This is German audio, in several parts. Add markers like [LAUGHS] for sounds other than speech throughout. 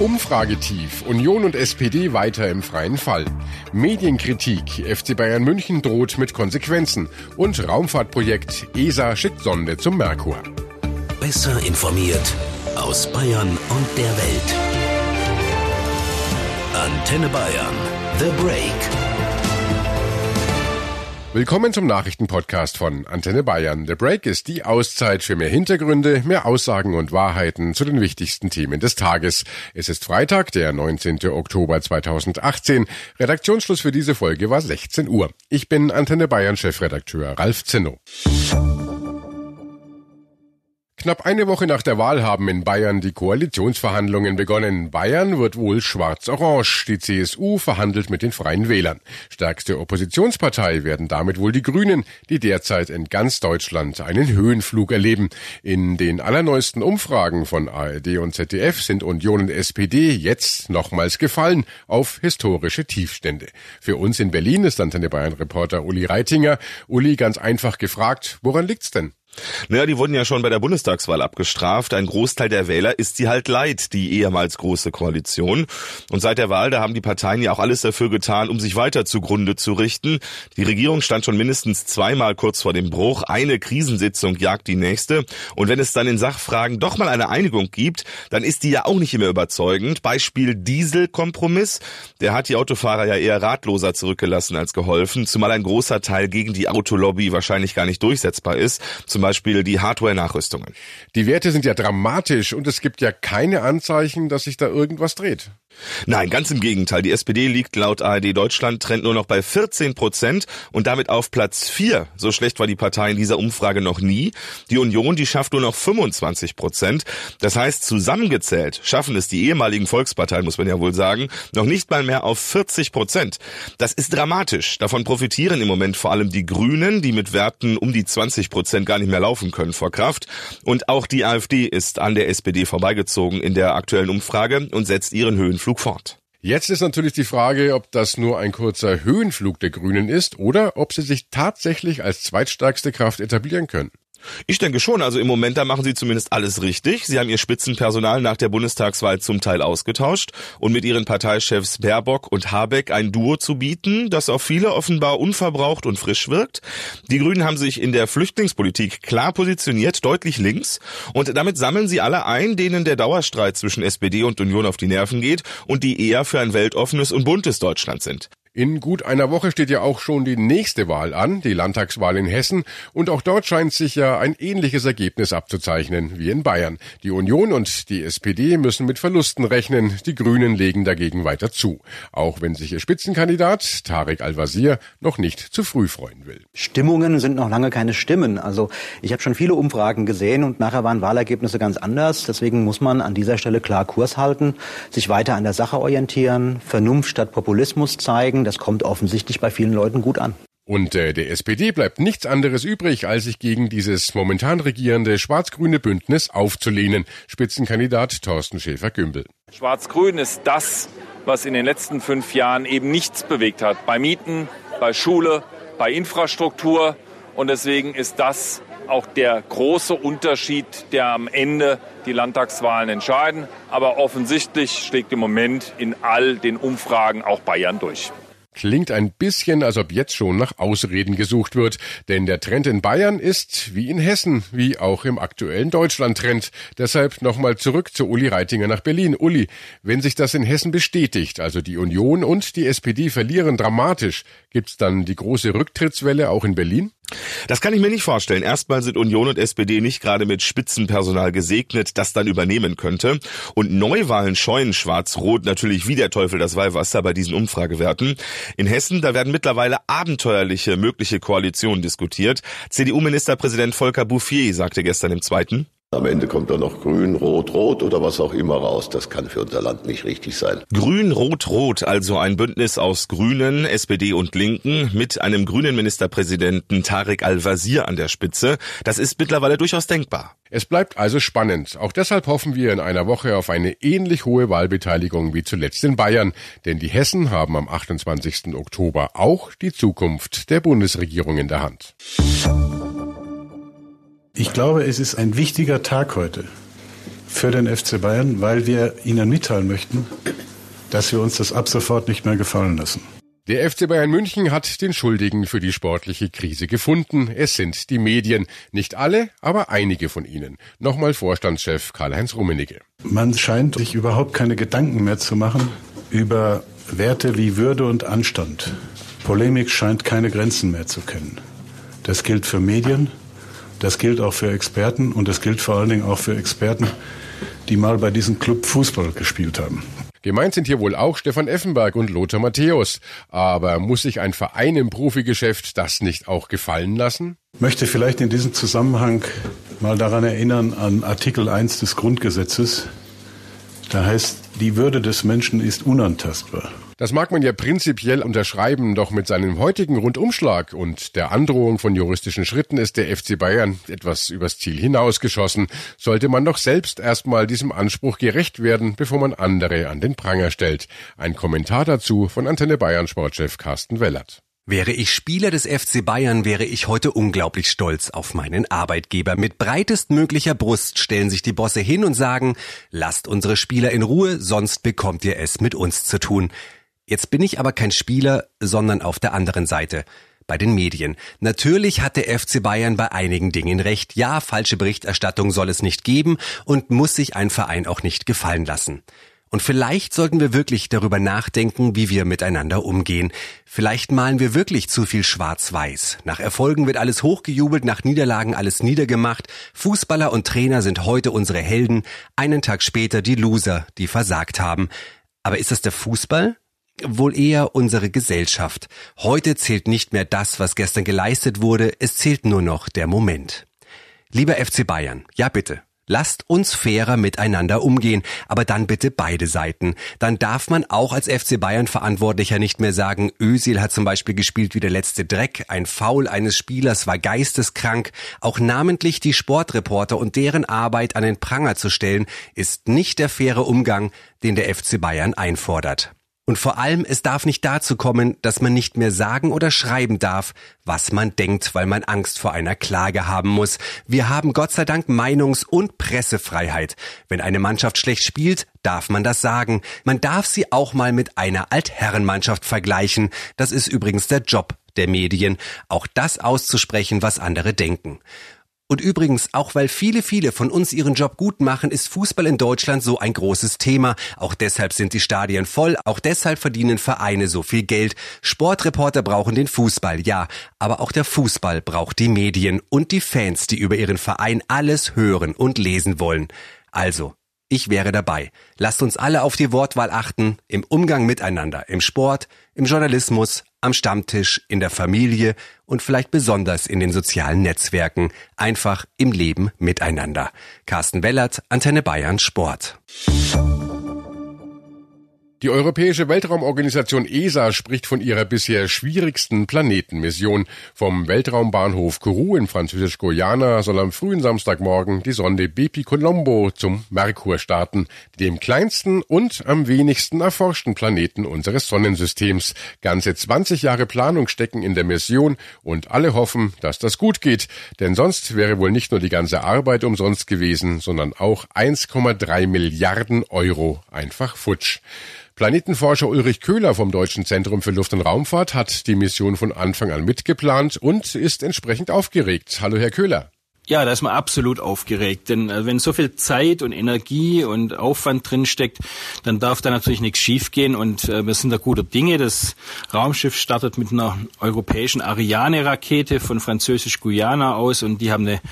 Umfragetief. Union und SPD weiter im freien Fall. Medienkritik. FC Bayern München droht mit Konsequenzen. Und Raumfahrtprojekt. ESA schickt Sonde zum Merkur. Besser informiert aus Bayern und der Welt. Antenne Bayern. The Break. Willkommen zum Nachrichtenpodcast von Antenne Bayern. The Break ist die Auszeit für mehr Hintergründe, mehr Aussagen und Wahrheiten zu den wichtigsten Themen des Tages. Es ist Freitag, der 19. Oktober 2018. Redaktionsschluss für diese Folge war 16 Uhr. Ich bin Antenne Bayern Chefredakteur Ralf Zinno. Knapp eine Woche nach der Wahl haben in Bayern die Koalitionsverhandlungen begonnen. Bayern wird wohl schwarz-orange. Die CSU verhandelt mit den Freien Wählern. Stärkste Oppositionspartei werden damit wohl die Grünen, die derzeit in ganz Deutschland einen Höhenflug erleben. In den allerneuesten Umfragen von ARD und ZDF sind Union und SPD jetzt nochmals gefallen auf historische Tiefstände. Für uns in Berlin ist Antenne Bayern Reporter Uli Reitinger. Uli, ganz einfach gefragt, woran liegt's denn? Naja, die wurden ja schon bei der Bundestagswahl abgestraft. Ein Großteil der Wähler ist sie halt leid, die ehemals große Koalition. Und seit der Wahl, da haben die Parteien ja auch alles dafür getan, um sich weiter zugrunde zu richten. Die Regierung stand schon mindestens zweimal kurz vor dem Bruch. Eine Krisensitzung jagt die nächste. Und wenn es dann in Sachfragen doch mal eine Einigung gibt, dann ist die ja auch nicht immer überzeugend. Beispiel Dieselkompromiss. Der hat die Autofahrer ja eher ratloser zurückgelassen als geholfen, zumal ein großer Teil gegen die Autolobby wahrscheinlich gar nicht durchsetzbar ist. Zum zum Beispiel die Hardware-Nachrüstungen. Die Werte sind ja dramatisch und es gibt ja keine Anzeichen, dass sich da irgendwas dreht. Nein, ganz im Gegenteil. Die SPD liegt laut ARD Deutschland Trend nur noch bei 14 Prozent und damit auf Platz 4. So schlecht war die Partei in dieser Umfrage noch nie. Die Union, die schafft nur noch 25 Prozent. Das heißt, zusammengezählt schaffen es die ehemaligen Volksparteien, muss man ja wohl sagen, noch nicht mal mehr auf 40 Prozent. Das ist dramatisch. Davon profitieren im Moment vor allem die Grünen, die mit Werten um die 20 Prozent gar nicht mehr laufen können vor Kraft. Und auch die AfD ist an der SPD vorbeigezogen in der aktuellen Umfrage und setzt ihren Höhenflug fort. Jetzt ist natürlich die Frage, ob das nur ein kurzer Höhenflug der Grünen ist oder ob sie sich tatsächlich als zweitstärkste Kraft etablieren können. Ich denke schon. Also im Moment, da machen sie zumindest alles richtig. Sie haben ihr Spitzenpersonal nach der Bundestagswahl zum Teil ausgetauscht und mit ihren Parteichefs Baerbock und Habeck ein Duo zu bieten, das auf viele offenbar unverbraucht und frisch wirkt. Die Grünen haben sich in der Flüchtlingspolitik klar positioniert, deutlich links. Und damit sammeln sie alle ein, denen der Dauerstreit zwischen SPD und Union auf die Nerven geht und die eher für ein weltoffenes und buntes Deutschland sind. In gut einer Woche steht ja auch schon die nächste Wahl an, die Landtagswahl in Hessen, und auch dort scheint sich ja ein ähnliches Ergebnis abzuzeichnen wie in Bayern. Die Union und die SPD müssen mit Verlusten rechnen, die Grünen legen dagegen weiter zu, auch wenn sich ihr Spitzenkandidat Tarek Al-Wazir noch nicht zu früh freuen will. Stimmungen sind noch lange keine Stimmen. Also ich habe schon viele Umfragen gesehen und nachher waren Wahlergebnisse ganz anders. Deswegen muss man an dieser Stelle klar Kurs halten, sich weiter an der Sache orientieren, Vernunft statt Populismus zeigen das kommt offensichtlich bei vielen Leuten gut an. Und äh, der SPD bleibt nichts anderes übrig, als sich gegen dieses momentan regierende schwarz-grüne Bündnis aufzulehnen. Spitzenkandidat Thorsten Schäfer-Gümbel. Schwarz-Grün ist das, was in den letzten fünf Jahren eben nichts bewegt hat. Bei Mieten, bei Schule, bei Infrastruktur. Und deswegen ist das auch der große Unterschied, der am Ende die Landtagswahlen entscheiden. Aber offensichtlich schlägt im Moment in all den Umfragen auch Bayern durch. Klingt ein bisschen, als ob jetzt schon nach Ausreden gesucht wird, denn der Trend in Bayern ist wie in Hessen, wie auch im aktuellen Deutschland-Trend. Deshalb nochmal zurück zu Uli Reitinger nach Berlin. Uli, wenn sich das in Hessen bestätigt, also die Union und die SPD verlieren dramatisch, gibt's dann die große Rücktrittswelle auch in Berlin? Das kann ich mir nicht vorstellen. Erstmal sind Union und SPD nicht gerade mit Spitzenpersonal gesegnet, das dann übernehmen könnte. Und Neuwahlen scheuen Schwarz-Rot natürlich wie der Teufel das Weihwasser bei diesen Umfragewerten. In Hessen, da werden mittlerweile abenteuerliche mögliche Koalitionen diskutiert. CDU-Ministerpräsident Volker Bouffier sagte gestern im Zweiten, am Ende kommt dann noch Grün, Rot, Rot oder was auch immer raus. Das kann für unser Land nicht richtig sein. Grün, Rot, Rot, also ein Bündnis aus Grünen, SPD und Linken mit einem grünen Ministerpräsidenten Tarek Al-Wazir an der Spitze. Das ist mittlerweile durchaus denkbar. Es bleibt also spannend. Auch deshalb hoffen wir in einer Woche auf eine ähnlich hohe Wahlbeteiligung wie zuletzt in Bayern. Denn die Hessen haben am 28. Oktober auch die Zukunft der Bundesregierung in der Hand. Ich glaube, es ist ein wichtiger Tag heute für den FC Bayern, weil wir Ihnen mitteilen möchten, dass wir uns das ab sofort nicht mehr gefallen lassen. Der FC Bayern München hat den Schuldigen für die sportliche Krise gefunden. Es sind die Medien. Nicht alle, aber einige von ihnen. Nochmal Vorstandschef Karl-Heinz Rummenigge. Man scheint sich überhaupt keine Gedanken mehr zu machen über Werte wie Würde und Anstand. Polemik scheint keine Grenzen mehr zu kennen. Das gilt für Medien, das gilt auch für Experten und das gilt vor allen Dingen auch für Experten, die mal bei diesem Club Fußball gespielt haben. Gemeint sind hier wohl auch Stefan Effenberg und Lothar Matthäus. Aber muss sich ein Verein im Profigeschäft das nicht auch gefallen lassen? Möchte vielleicht in diesem Zusammenhang mal daran erinnern an Artikel 1 des Grundgesetzes. Da heißt, die Würde des Menschen ist unantastbar. Das mag man ja prinzipiell unterschreiben, doch mit seinem heutigen Rundumschlag und der Androhung von juristischen Schritten ist der FC Bayern etwas übers Ziel hinausgeschossen. Sollte man doch selbst erstmal diesem Anspruch gerecht werden, bevor man andere an den Pranger stellt. Ein Kommentar dazu von Antenne Bayern Sportchef Carsten Wellert. Wäre ich Spieler des FC Bayern, wäre ich heute unglaublich stolz auf meinen Arbeitgeber. Mit breitestmöglicher Brust stellen sich die Bosse hin und sagen, lasst unsere Spieler in Ruhe, sonst bekommt ihr es mit uns zu tun. Jetzt bin ich aber kein Spieler, sondern auf der anderen Seite bei den Medien. Natürlich hat der FC Bayern bei einigen Dingen recht. Ja, falsche Berichterstattung soll es nicht geben und muss sich ein Verein auch nicht gefallen lassen. Und vielleicht sollten wir wirklich darüber nachdenken, wie wir miteinander umgehen. Vielleicht malen wir wirklich zu viel schwarz-weiß. Nach Erfolgen wird alles hochgejubelt, nach Niederlagen alles niedergemacht. Fußballer und Trainer sind heute unsere Helden, einen Tag später die Loser, die versagt haben. Aber ist das der Fußball? Wohl eher unsere Gesellschaft. Heute zählt nicht mehr das, was gestern geleistet wurde, es zählt nur noch der Moment. Lieber FC Bayern, ja bitte, Lasst uns fairer miteinander umgehen, aber dann bitte beide Seiten. Dann darf man auch als FC Bayern Verantwortlicher nicht mehr sagen, Özil hat zum Beispiel gespielt wie der letzte Dreck, ein Foul eines Spielers war geisteskrank. Auch namentlich die Sportreporter und deren Arbeit an den Pranger zu stellen, ist nicht der faire Umgang, den der FC Bayern einfordert. Und vor allem, es darf nicht dazu kommen, dass man nicht mehr sagen oder schreiben darf, was man denkt, weil man Angst vor einer Klage haben muss. Wir haben Gott sei Dank Meinungs- und Pressefreiheit. Wenn eine Mannschaft schlecht spielt, darf man das sagen. Man darf sie auch mal mit einer Altherrenmannschaft vergleichen. Das ist übrigens der Job der Medien, auch das auszusprechen, was andere denken. Und übrigens, auch weil viele, viele von uns ihren Job gut machen, ist Fußball in Deutschland so ein großes Thema. Auch deshalb sind die Stadien voll, auch deshalb verdienen Vereine so viel Geld. Sportreporter brauchen den Fußball, ja, aber auch der Fußball braucht die Medien und die Fans, die über ihren Verein alles hören und lesen wollen. Also, ich wäre dabei. Lasst uns alle auf die Wortwahl achten, im Umgang miteinander, im Sport, im Journalismus, am Stammtisch, in der Familie und vielleicht besonders in den sozialen Netzwerken, einfach im Leben miteinander. Carsten Wellert, Antenne Bayern Sport. Die Europäische Weltraumorganisation ESA spricht von ihrer bisher schwierigsten Planetenmission. Vom Weltraumbahnhof Kourou in Französisch-Guyana soll am frühen Samstagmorgen die Sonde Bepi Colombo zum Merkur starten, dem kleinsten und am wenigsten erforschten Planeten unseres Sonnensystems. Ganze 20 Jahre Planung stecken in der Mission und alle hoffen, dass das gut geht, denn sonst wäre wohl nicht nur die ganze Arbeit umsonst gewesen, sondern auch 1,3 Milliarden Euro einfach futsch. Planetenforscher Ulrich Köhler vom Deutschen Zentrum für Luft- und Raumfahrt hat die Mission von Anfang an mitgeplant und ist entsprechend aufgeregt. Hallo, Herr Köhler. Ja, da ist man absolut aufgeregt, denn äh, wenn so viel Zeit und Energie und Aufwand drinsteckt, dann darf da natürlich nichts schiefgehen und äh, wir sind da guter Dinge. Das Raumschiff startet mit einer europäischen Ariane-Rakete von Französisch-Guyana aus und die haben eine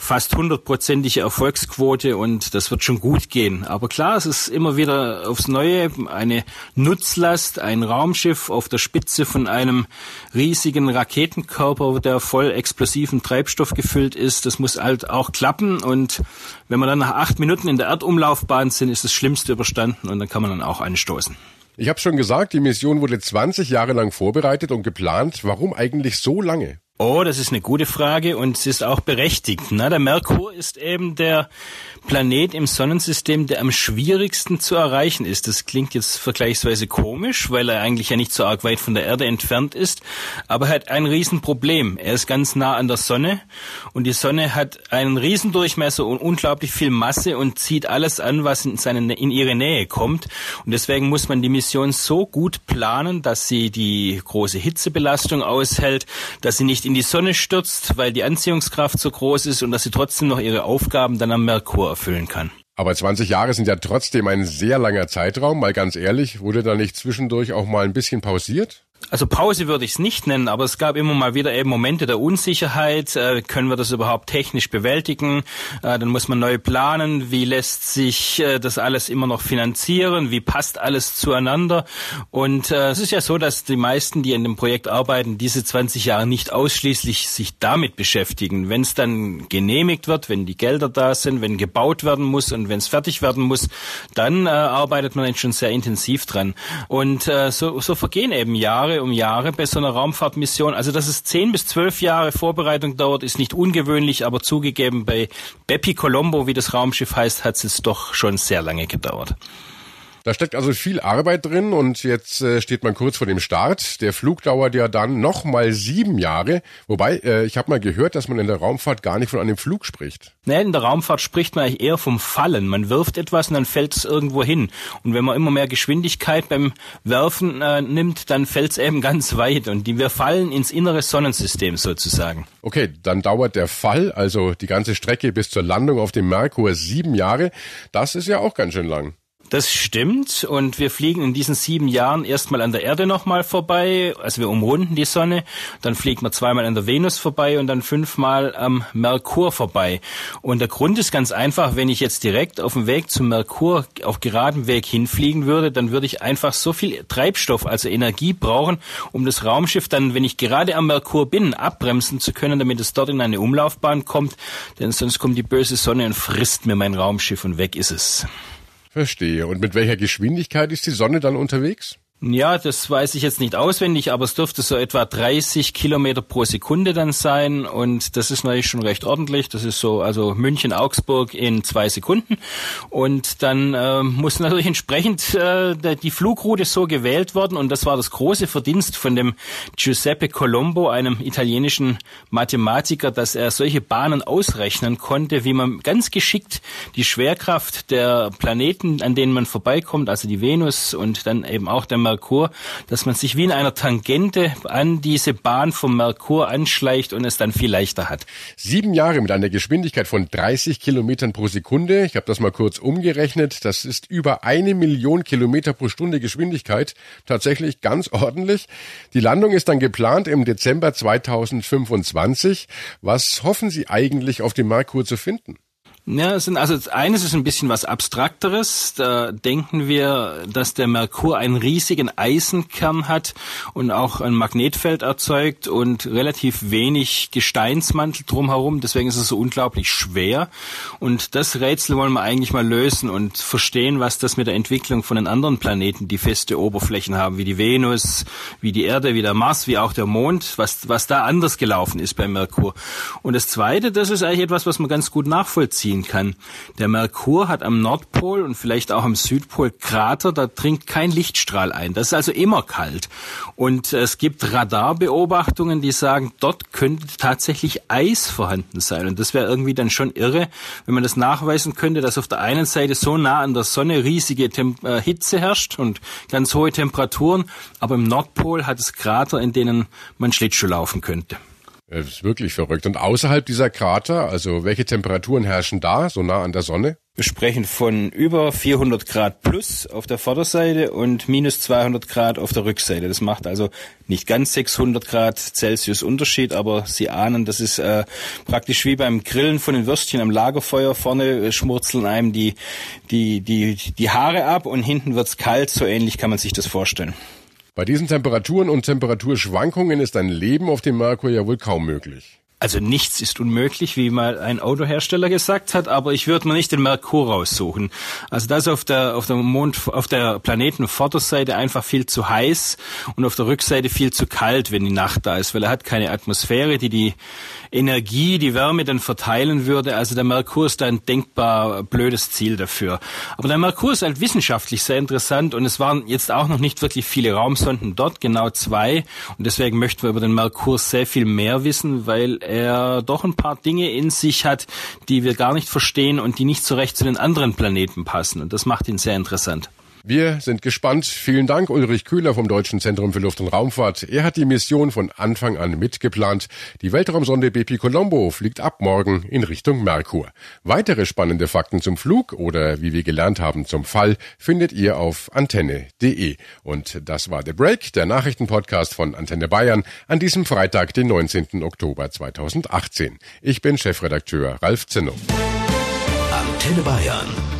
fast hundertprozentige Erfolgsquote und das wird schon gut gehen. Aber klar, es ist immer wieder aufs Neue eine Nutzlast, ein Raumschiff auf der Spitze von einem riesigen Raketenkörper, der voll explosiven Treibstoff gefüllt ist. Das muss halt auch klappen und wenn wir dann nach acht Minuten in der Erdumlaufbahn sind, ist das Schlimmste überstanden und dann kann man dann auch anstoßen. Ich habe schon gesagt, die Mission wurde 20 Jahre lang vorbereitet und geplant. Warum eigentlich so lange? Oh, das ist eine gute Frage und es ist auch berechtigt. Na, der Merkur ist eben der Planet im Sonnensystem, der am schwierigsten zu erreichen ist. Das klingt jetzt vergleichsweise komisch, weil er eigentlich ja nicht so arg weit von der Erde entfernt ist, aber er hat ein Riesenproblem. Er ist ganz nah an der Sonne und die Sonne hat einen Riesendurchmesser und unglaublich viel Masse und zieht alles an, was in, seine, in ihre Nähe kommt. Und deswegen muss man die Mission so gut planen, dass sie die große Hitzebelastung aushält, dass sie nicht in die Sonne stürzt, weil die Anziehungskraft so groß ist und dass sie trotzdem noch ihre Aufgaben dann am Merkur erfüllen kann. Aber 20 Jahre sind ja trotzdem ein sehr langer Zeitraum. Mal ganz ehrlich, wurde da nicht zwischendurch auch mal ein bisschen pausiert? Also Pause würde ich es nicht nennen, aber es gab immer mal wieder eben Momente der Unsicherheit. Äh, können wir das überhaupt technisch bewältigen? Äh, dann muss man neu planen. Wie lässt sich äh, das alles immer noch finanzieren? Wie passt alles zueinander? Und äh, es ist ja so, dass die meisten, die in dem Projekt arbeiten, diese 20 Jahre nicht ausschließlich sich damit beschäftigen. Wenn es dann genehmigt wird, wenn die Gelder da sind, wenn gebaut werden muss und wenn es fertig werden muss, dann äh, arbeitet man schon sehr intensiv dran. Und äh, so, so vergehen eben Jahre Jahre um Jahre bei so einer Raumfahrtmission. Also dass es zehn bis zwölf Jahre Vorbereitung dauert, ist nicht ungewöhnlich, aber zugegeben bei Bepi Colombo, wie das Raumschiff heißt, hat es doch schon sehr lange gedauert. Da steckt also viel Arbeit drin und jetzt äh, steht man kurz vor dem Start. Der Flug dauert ja dann noch mal sieben Jahre. Wobei, äh, ich habe mal gehört, dass man in der Raumfahrt gar nicht von einem Flug spricht. Nee, in der Raumfahrt spricht man eigentlich eher vom Fallen. Man wirft etwas und dann fällt es irgendwo hin. Und wenn man immer mehr Geschwindigkeit beim Werfen äh, nimmt, dann fällt es eben [LAUGHS] ganz weit. Und die, wir fallen ins innere Sonnensystem sozusagen. Okay, dann dauert der Fall, also die ganze Strecke bis zur Landung auf dem Merkur, sieben Jahre. Das ist ja auch ganz schön lang. Das stimmt. Und wir fliegen in diesen sieben Jahren erstmal an der Erde nochmal vorbei, also wir umrunden die Sonne, dann fliegen wir zweimal an der Venus vorbei und dann fünfmal am Merkur vorbei. Und der Grund ist ganz einfach, wenn ich jetzt direkt auf dem Weg zum Merkur auf geradem Weg hinfliegen würde, dann würde ich einfach so viel Treibstoff, also Energie brauchen, um das Raumschiff dann, wenn ich gerade am Merkur bin, abbremsen zu können, damit es dort in eine Umlaufbahn kommt, denn sonst kommt die böse Sonne und frisst mir mein Raumschiff und weg ist es. Verstehe. Und mit welcher Geschwindigkeit ist die Sonne dann unterwegs? Ja, das weiß ich jetzt nicht auswendig, aber es dürfte so etwa 30 Kilometer pro Sekunde dann sein. Und das ist natürlich schon recht ordentlich. Das ist so, also München, Augsburg in zwei Sekunden. Und dann äh, muss natürlich entsprechend äh, die Flugroute so gewählt worden. Und das war das große Verdienst von dem Giuseppe Colombo, einem italienischen Mathematiker, dass er solche Bahnen ausrechnen konnte, wie man ganz geschickt die Schwerkraft der Planeten, an denen man vorbeikommt, also die Venus und dann eben auch der Merkur, dass man sich wie in einer Tangente an diese Bahn vom Merkur anschleicht und es dann viel leichter hat. Sieben Jahre mit einer Geschwindigkeit von 30 Kilometern pro Sekunde. Ich habe das mal kurz umgerechnet. Das ist über eine Million Kilometer pro Stunde Geschwindigkeit. Tatsächlich ganz [LAUGHS] ordentlich. Die Landung ist dann geplant im Dezember 2025. Was hoffen Sie eigentlich auf dem Merkur zu finden? Ja, es sind, also eines ist ein bisschen was Abstrakteres. Da denken wir, dass der Merkur einen riesigen Eisenkern hat und auch ein Magnetfeld erzeugt und relativ wenig Gesteinsmantel drumherum. Deswegen ist es so unglaublich schwer. Und das Rätsel wollen wir eigentlich mal lösen und verstehen, was das mit der Entwicklung von den anderen Planeten, die feste Oberflächen haben, wie die Venus, wie die Erde, wie der Mars, wie auch der Mond, was, was da anders gelaufen ist beim Merkur. Und das Zweite, das ist eigentlich etwas, was man ganz gut nachvollziehen ziehen kann. Der Merkur hat am Nordpol und vielleicht auch am Südpol Krater, da dringt kein Lichtstrahl ein. Das ist also immer kalt. Und es gibt Radarbeobachtungen, die sagen, dort könnte tatsächlich Eis vorhanden sein. Und das wäre irgendwie dann schon irre, wenn man das nachweisen könnte, dass auf der einen Seite so nah an der Sonne riesige Tem äh, Hitze herrscht und ganz hohe Temperaturen, aber im Nordpol hat es Krater, in denen man Schlittschuh laufen könnte. Das ist wirklich verrückt. Und außerhalb dieser Krater, also welche Temperaturen herrschen da, so nah an der Sonne? Wir sprechen von über 400 Grad plus auf der Vorderseite und minus 200 Grad auf der Rückseite. Das macht also nicht ganz 600 Grad Celsius Unterschied, aber Sie ahnen, das ist äh, praktisch wie beim Grillen von den Würstchen am Lagerfeuer. Vorne schmurzeln einem die, die, die, die Haare ab und hinten wird's kalt. So ähnlich kann man sich das vorstellen. Bei diesen Temperaturen und Temperaturschwankungen ist ein Leben auf dem Merkur ja wohl kaum möglich. Also nichts ist unmöglich, wie mal ein Autohersteller gesagt hat, aber ich würde mir nicht den Merkur raussuchen. Also das auf der auf der Mond auf der Planetenvorderseite einfach viel zu heiß und auf der Rückseite viel zu kalt, wenn die Nacht da ist, weil er hat keine Atmosphäre, die die Energie, die Wärme dann verteilen würde. Also der Merkur ist ein denkbar blödes Ziel dafür. Aber der Merkur ist halt wissenschaftlich sehr interessant und es waren jetzt auch noch nicht wirklich viele Raumsonden dort, genau zwei. Und deswegen möchten wir über den Merkur sehr viel mehr wissen, weil er doch ein paar Dinge in sich hat, die wir gar nicht verstehen und die nicht so recht zu den anderen Planeten passen. Und das macht ihn sehr interessant. Wir sind gespannt. Vielen Dank, Ulrich Kühler vom Deutschen Zentrum für Luft- und Raumfahrt. Er hat die Mission von Anfang an mitgeplant. Die Weltraumsonde BP Colombo fliegt ab morgen in Richtung Merkur. Weitere spannende Fakten zum Flug oder wie wir gelernt haben zum Fall findet ihr auf antenne.de. Und das war The Break, der Nachrichtenpodcast von Antenne Bayern an diesem Freitag, den 19. Oktober 2018. Ich bin Chefredakteur Ralf Zinno. Antenne Bayern.